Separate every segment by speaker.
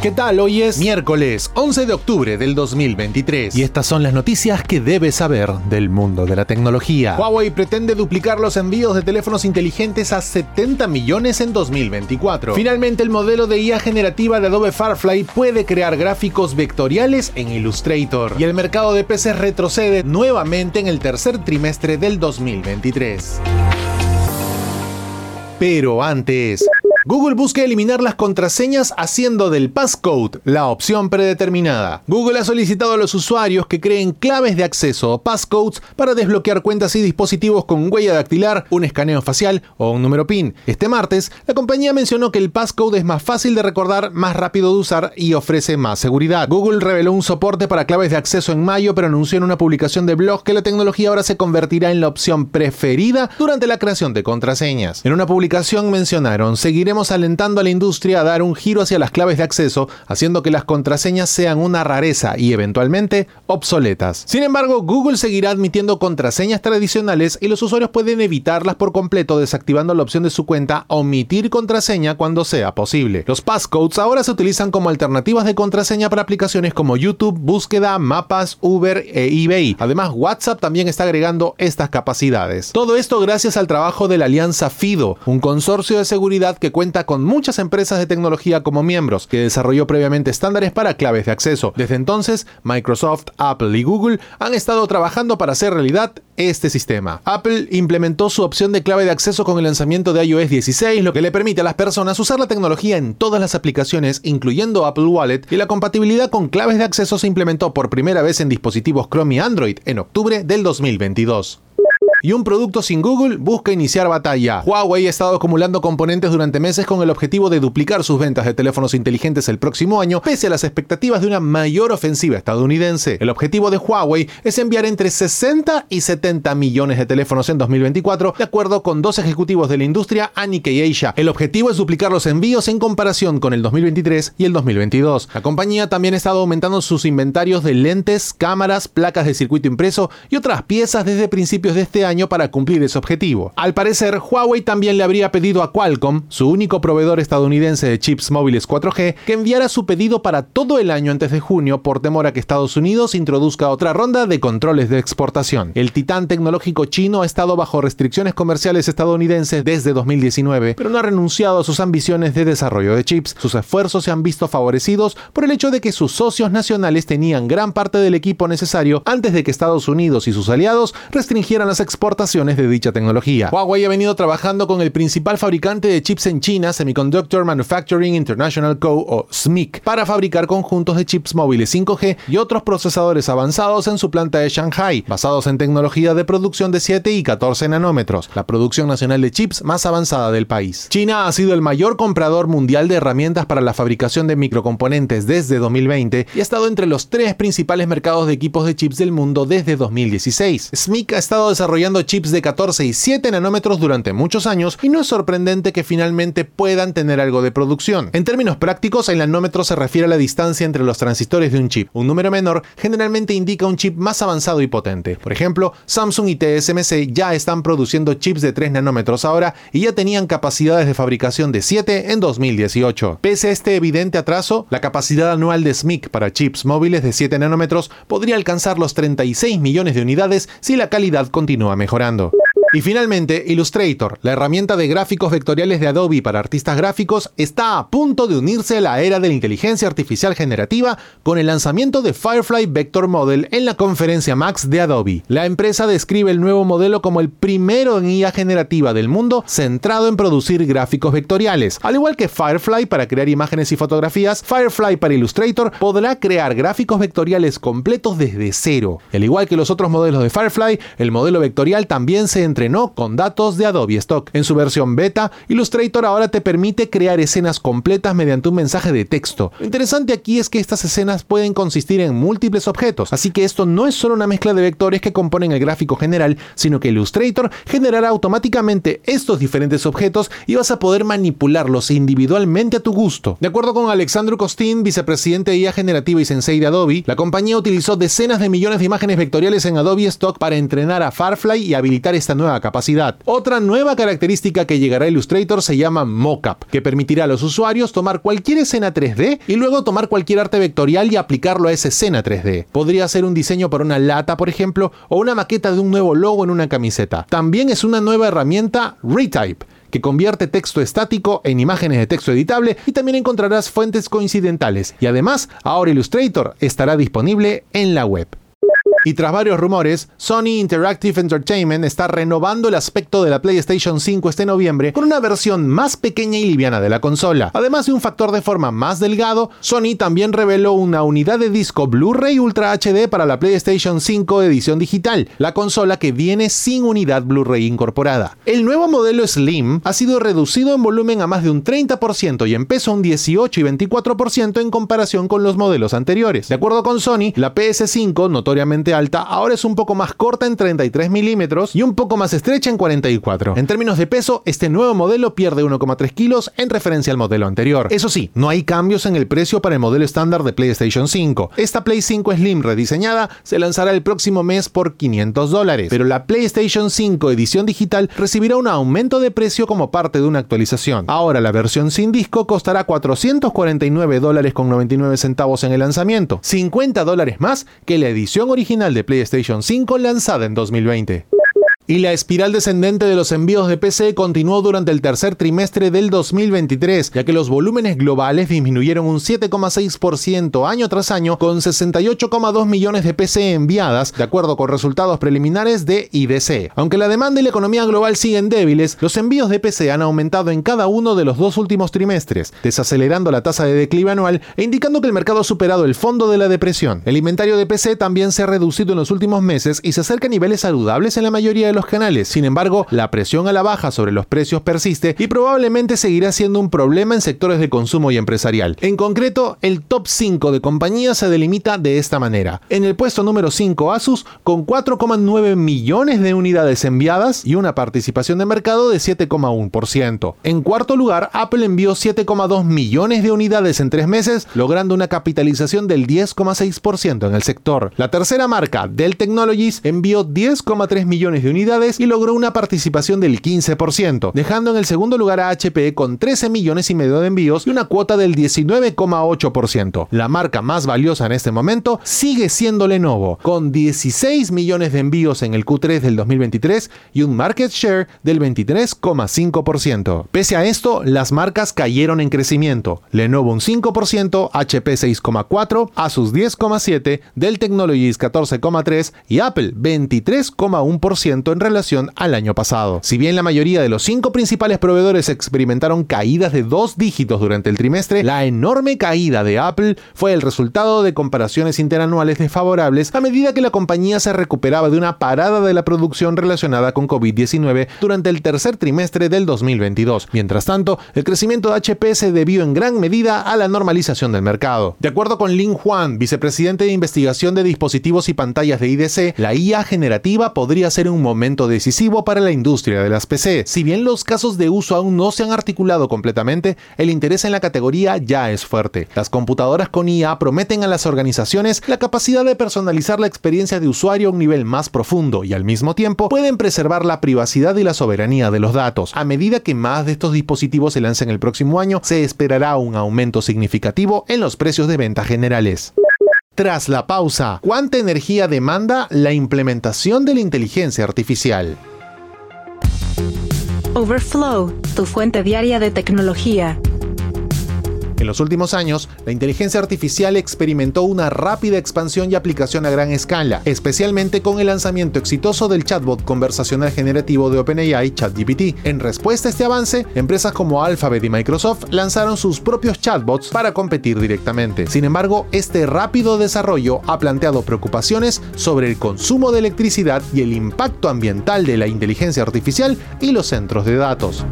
Speaker 1: ¿Qué tal? Hoy es miércoles 11 de octubre del 2023 y estas son las noticias que debes saber del mundo de la tecnología. Huawei pretende duplicar los envíos de teléfonos inteligentes a 70 millones en 2024. Finalmente, el modelo de IA generativa de Adobe Firefly puede crear gráficos vectoriales en Illustrator y el mercado de PCs retrocede nuevamente en el tercer trimestre del 2023. Pero antes, Google busca eliminar las contraseñas haciendo del passcode la opción predeterminada. Google ha solicitado a los usuarios que creen claves de acceso o passcodes para desbloquear cuentas y dispositivos con huella dactilar, un escaneo facial o un número PIN. Este martes, la compañía mencionó que el passcode es más fácil de recordar, más rápido de usar y ofrece más seguridad. Google reveló un soporte para claves de acceso en mayo, pero anunció en una publicación de blog que la tecnología ahora se convertirá en la opción preferida durante la creación de contraseñas. En una publicación mencionaron, seguiremos alentando a la industria a dar un giro hacia las claves de acceso, haciendo que las contraseñas sean una rareza y eventualmente obsoletas. Sin embargo, Google seguirá admitiendo contraseñas tradicionales y los usuarios pueden evitarlas por completo desactivando la opción de su cuenta omitir contraseña cuando sea posible. Los passcodes ahora se utilizan como alternativas de contraseña para aplicaciones como YouTube, búsqueda, mapas, Uber e eBay. Además, WhatsApp también está agregando estas capacidades. Todo esto gracias al trabajo de la alianza FIDO, un consorcio de seguridad que cuenta con muchas empresas de tecnología como miembros, que desarrolló previamente estándares para claves de acceso. Desde entonces, Microsoft, Apple y Google han estado trabajando para hacer realidad este sistema. Apple implementó su opción de clave de acceso con el lanzamiento de iOS 16, lo que le permite a las personas usar la tecnología en todas las aplicaciones, incluyendo Apple Wallet, y la compatibilidad con claves de acceso se implementó por primera vez en dispositivos Chrome y Android en octubre del 2022 y un producto sin Google busca iniciar batalla. Huawei ha estado acumulando componentes durante meses con el objetivo de duplicar sus ventas de teléfonos inteligentes el próximo año, pese a las expectativas de una mayor ofensiva estadounidense. El objetivo de Huawei es enviar entre 60 y 70 millones de teléfonos en 2024, de acuerdo con dos ejecutivos de la industria a Nikkei Asia. El objetivo es duplicar los envíos en comparación con el 2023 y el 2022. La compañía también ha estado aumentando sus inventarios de lentes, cámaras, placas de circuito impreso y otras piezas desde principios de este año año para cumplir ese objetivo. Al parecer, Huawei también le habría pedido a Qualcomm, su único proveedor estadounidense de chips móviles 4G, que enviara su pedido para todo el año antes de junio por temor a que Estados Unidos introduzca otra ronda de controles de exportación. El titán tecnológico chino ha estado bajo restricciones comerciales estadounidenses desde 2019, pero no ha renunciado a sus ambiciones de desarrollo de chips. Sus esfuerzos se han visto favorecidos por el hecho de que sus socios nacionales tenían gran parte del equipo necesario antes de que Estados Unidos y sus aliados restringieran las exportaciones exportaciones de dicha tecnología. Huawei ha venido trabajando con el principal fabricante de chips en China, Semiconductor Manufacturing International Co. o SMIC, para fabricar conjuntos de chips móviles 5G y otros procesadores avanzados en su planta de Shanghai, basados en tecnología de producción de 7 y 14 nanómetros, la producción nacional de chips más avanzada del país. China ha sido el mayor comprador mundial de herramientas para la fabricación de microcomponentes desde 2020 y ha estado entre los tres principales mercados de equipos de chips del mundo desde 2016. SMIC ha estado desarrollando chips de 14 y 7 nanómetros durante muchos años y no es sorprendente que finalmente puedan tener algo de producción. En términos prácticos, el nanómetro se refiere a la distancia entre los transistores de un chip. Un número menor generalmente indica un chip más avanzado y potente. Por ejemplo, Samsung y TSMC ya están produciendo chips de 3 nanómetros ahora y ya tenían capacidades de fabricación de 7 en 2018. Pese a este evidente atraso, la capacidad anual de SMIC para chips móviles de 7 nanómetros podría alcanzar los 36 millones de unidades si la calidad continúa mejorando. Y finalmente, Illustrator, la herramienta de gráficos vectoriales de Adobe para artistas gráficos, está a punto de unirse a la era de la inteligencia artificial generativa con el lanzamiento de Firefly Vector Model en la conferencia Max de Adobe. La empresa describe el nuevo modelo como el primero en IA generativa del mundo centrado en producir gráficos vectoriales. Al igual que Firefly para crear imágenes y fotografías, Firefly para Illustrator podrá crear gráficos vectoriales completos desde cero. Al igual que los otros modelos de Firefly, el modelo vectorial también se entrenó con datos de Adobe Stock. En su versión beta, Illustrator ahora te permite crear escenas completas mediante un mensaje de texto. Lo interesante aquí es que estas escenas pueden consistir en múltiples objetos, así que esto no es solo una mezcla de vectores que componen el gráfico general, sino que Illustrator generará automáticamente estos diferentes objetos y vas a poder manipularlos individualmente a tu gusto. De acuerdo con Alexandru Costin, vicepresidente de IA generativa y sensei de Adobe, la compañía utilizó decenas de millones de imágenes vectoriales en Adobe Stock para entrenar a Firefly y habilitar esta nueva capacidad. Otra nueva característica que llegará a Illustrator se llama Mockup, que permitirá a los usuarios tomar cualquier escena 3D y luego tomar cualquier arte vectorial y aplicarlo a esa escena 3D. Podría ser un diseño para una lata, por ejemplo, o una maqueta de un nuevo logo en una camiseta. También es una nueva herramienta Retype que convierte texto estático en imágenes de texto editable y también encontrarás fuentes coincidentales. Y además, ahora Illustrator estará disponible en la web. Y tras varios rumores, Sony Interactive Entertainment está renovando el aspecto de la PlayStation 5 este noviembre con una versión más pequeña y liviana de la consola. Además de un factor de forma más delgado, Sony también reveló una unidad de disco Blu-ray Ultra HD para la PlayStation 5 edición digital, la consola que viene sin unidad Blu-ray incorporada. El nuevo modelo Slim ha sido reducido en volumen a más de un 30% y en peso un 18 y 24% en comparación con los modelos anteriores. De acuerdo con Sony, la PS5, notoriamente alta, ahora es un poco más corta en 33 milímetros y un poco más estrecha en 44. En términos de peso, este nuevo modelo pierde 1,3 kilos en referencia al modelo anterior. Eso sí, no hay cambios en el precio para el modelo estándar de PlayStation 5. Esta Play 5 Slim rediseñada se lanzará el próximo mes por 500 dólares, pero la PlayStation 5 edición digital recibirá un aumento de precio como parte de una actualización. Ahora la versión sin disco costará 449 dólares con 99 centavos en el lanzamiento, 50 dólares más que la edición original de PlayStation 5 lanzada en 2020 y la espiral descendente de los envíos de PC continuó durante el tercer trimestre del 2023, ya que los volúmenes globales disminuyeron un 7,6% año tras año, con 68,2 millones de PC enviadas, de acuerdo con resultados preliminares de IDC. Aunque la demanda y la economía global siguen débiles, los envíos de PC han aumentado en cada uno de los dos últimos trimestres, desacelerando la tasa de declive anual e indicando que el mercado ha superado el fondo de la depresión. El inventario de PC también se ha reducido en los últimos meses y se acerca a niveles saludables en la mayoría de los canales. Sin embargo, la presión a la baja sobre los precios persiste y probablemente seguirá siendo un problema en sectores de consumo y empresarial. En concreto, el top 5 de compañías se delimita de esta manera. En el puesto número 5 Asus con 4,9 millones de unidades enviadas y una participación de mercado de 7,1%. En cuarto lugar, Apple envió 7,2 millones de unidades en tres meses, logrando una capitalización del 10,6% en el sector. La tercera marca, Dell Technologies, envió 10,3 millones de unidades y logró una participación del 15%, dejando en el segundo lugar a HP con 13 millones y medio de envíos y una cuota del 19,8%. La marca más valiosa en este momento sigue siendo Lenovo, con 16 millones de envíos en el Q3 del 2023 y un market share del 23,5%. Pese a esto, las marcas cayeron en crecimiento. Lenovo un 5%, HP 6,4%, Asus 10,7%, Dell Technologies 14,3% y Apple 23,1% en relación al año pasado. Si bien la mayoría de los cinco principales proveedores experimentaron caídas de dos dígitos durante el trimestre, la enorme caída de Apple fue el resultado de comparaciones interanuales desfavorables a medida que la compañía se recuperaba de una parada de la producción relacionada con COVID-19 durante el tercer trimestre del 2022. Mientras tanto, el crecimiento de HP se debió en gran medida a la normalización del mercado. De acuerdo con Lin Huan, vicepresidente de investigación de dispositivos y pantallas de IDC, la IA generativa podría ser un momento decisivo para la industria de las PC. Si bien los casos de uso aún no se han articulado completamente, el interés en la categoría ya es fuerte. Las computadoras con IA prometen a las organizaciones la capacidad de personalizar la experiencia de usuario a un nivel más profundo y al mismo tiempo pueden preservar la privacidad y la soberanía de los datos. A medida que más de estos dispositivos se lancen el próximo año, se esperará un aumento significativo en los precios de venta generales. Tras la pausa, ¿cuánta energía demanda la implementación de la inteligencia artificial?
Speaker 2: Overflow, tu fuente diaria de tecnología.
Speaker 1: En los últimos años, la inteligencia artificial experimentó una rápida expansión y aplicación a gran escala, especialmente con el lanzamiento exitoso del chatbot conversacional generativo de OpenAI ChatGPT. En respuesta a este avance, empresas como Alphabet y Microsoft lanzaron sus propios chatbots para competir directamente. Sin embargo, este rápido desarrollo ha planteado preocupaciones sobre el consumo de electricidad y el impacto ambiental de la inteligencia artificial y los centros de datos.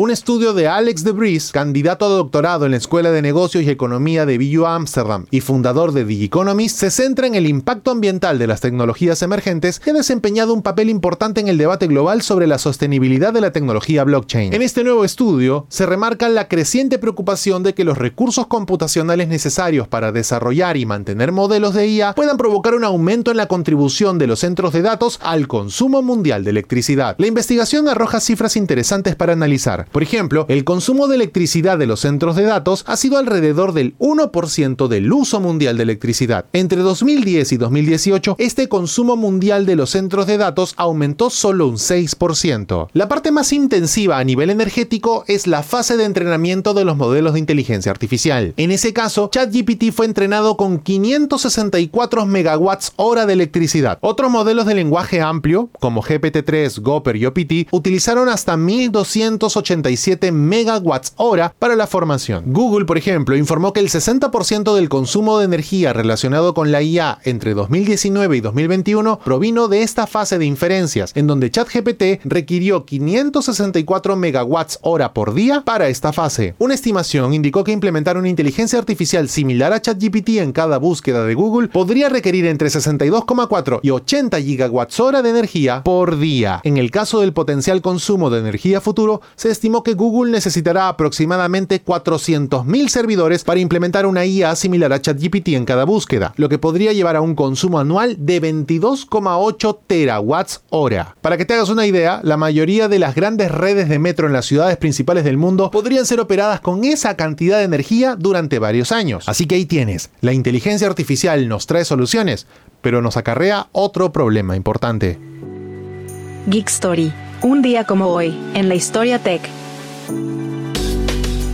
Speaker 1: Un estudio de Alex de Vries, candidato a doctorado en la Escuela de Negocios y Economía de BU Amsterdam y fundador de Digiconomist, se centra en el impacto ambiental de las tecnologías emergentes y ha desempeñado un papel importante en el debate global sobre la sostenibilidad de la tecnología blockchain. En este nuevo estudio se remarca la creciente preocupación de que los recursos computacionales necesarios para desarrollar y mantener modelos de IA puedan provocar un aumento en la contribución de los centros de datos al consumo mundial de electricidad. La investigación arroja cifras interesantes para analizar. Por ejemplo, el consumo de electricidad de los centros de datos ha sido alrededor del 1% del uso mundial de electricidad. Entre 2010 y 2018, este consumo mundial de los centros de datos aumentó solo un 6%. La parte más intensiva a nivel energético es la fase de entrenamiento de los modelos de inteligencia artificial. En ese caso, ChatGPT fue entrenado con 564 megawatts hora de electricidad. Otros modelos de lenguaje amplio, como GPT-3, Gopper y OPT, utilizaron hasta 1287 megawatts hora para la formación. Google, por ejemplo, informó que el 60% del consumo de energía relacionado con la IA entre 2019 y 2021 provino de esta fase de inferencias, en donde ChatGPT requirió 564 megawatts hora por día para esta fase. Una estimación indicó que implementar una inteligencia artificial similar a ChatGPT en cada búsqueda de Google podría requerir entre 62,4 y 80 gigawatts hora de energía por día. En el caso del potencial consumo de energía futuro, se estimó que Google necesitará aproximadamente 400.000 servidores para implementar una IA similar a ChatGPT en cada búsqueda, lo que podría llevar a un consumo anual de 22,8 terawatts hora. Para que te hagas una idea, la mayoría de las grandes redes de metro en las ciudades principales del mundo podrían ser operadas con esa cantidad de energía durante varios años. Así que ahí tienes, la inteligencia artificial nos trae soluciones, pero nos acarrea otro problema importante.
Speaker 2: Geek Story. Un día como hoy, en la historia tech.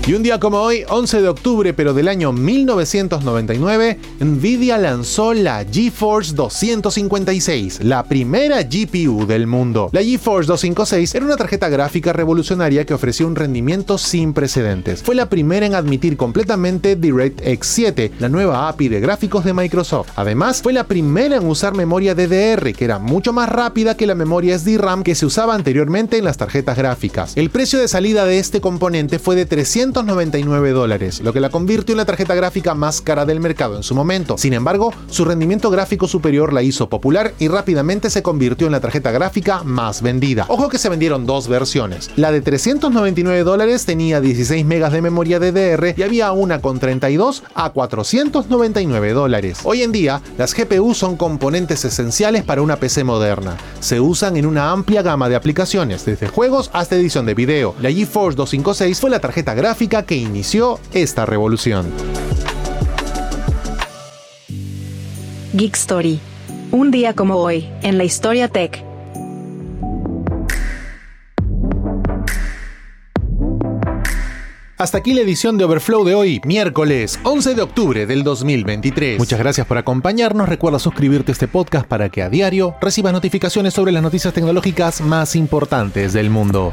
Speaker 1: Y un día como hoy, 11 de octubre pero del año 1999, Nvidia lanzó la GeForce 256, la primera GPU del mundo. La GeForce 256 era una tarjeta gráfica revolucionaria que ofrecía un rendimiento sin precedentes. Fue la primera en admitir completamente DirectX 7, la nueva API de gráficos de Microsoft. Además, fue la primera en usar memoria DDR, que era mucho más rápida que la memoria SDRAM que se usaba anteriormente en las tarjetas gráficas. El precio de salida de este componente fue de 300 dólares, lo que la convirtió en la tarjeta gráfica más cara del mercado en su momento. Sin embargo, su rendimiento gráfico superior la hizo popular y rápidamente se convirtió en la tarjeta gráfica más vendida. Ojo que se vendieron dos versiones. La de 399 dólares tenía 16 megas de memoria DDR y había una con 32 a 499 dólares. Hoy en día, las GPU son componentes esenciales para una PC moderna. Se usan en una amplia gama de aplicaciones, desde juegos hasta edición de video. La GeForce 256 fue la tarjeta gráfica que inició esta revolución.
Speaker 2: Geek Story. Un día como hoy, en la historia tech.
Speaker 1: Hasta aquí la edición de Overflow de hoy, miércoles 11 de octubre del 2023. Muchas gracias por acompañarnos. Recuerda suscribirte a este podcast para que a diario recibas notificaciones sobre las noticias tecnológicas más importantes del mundo.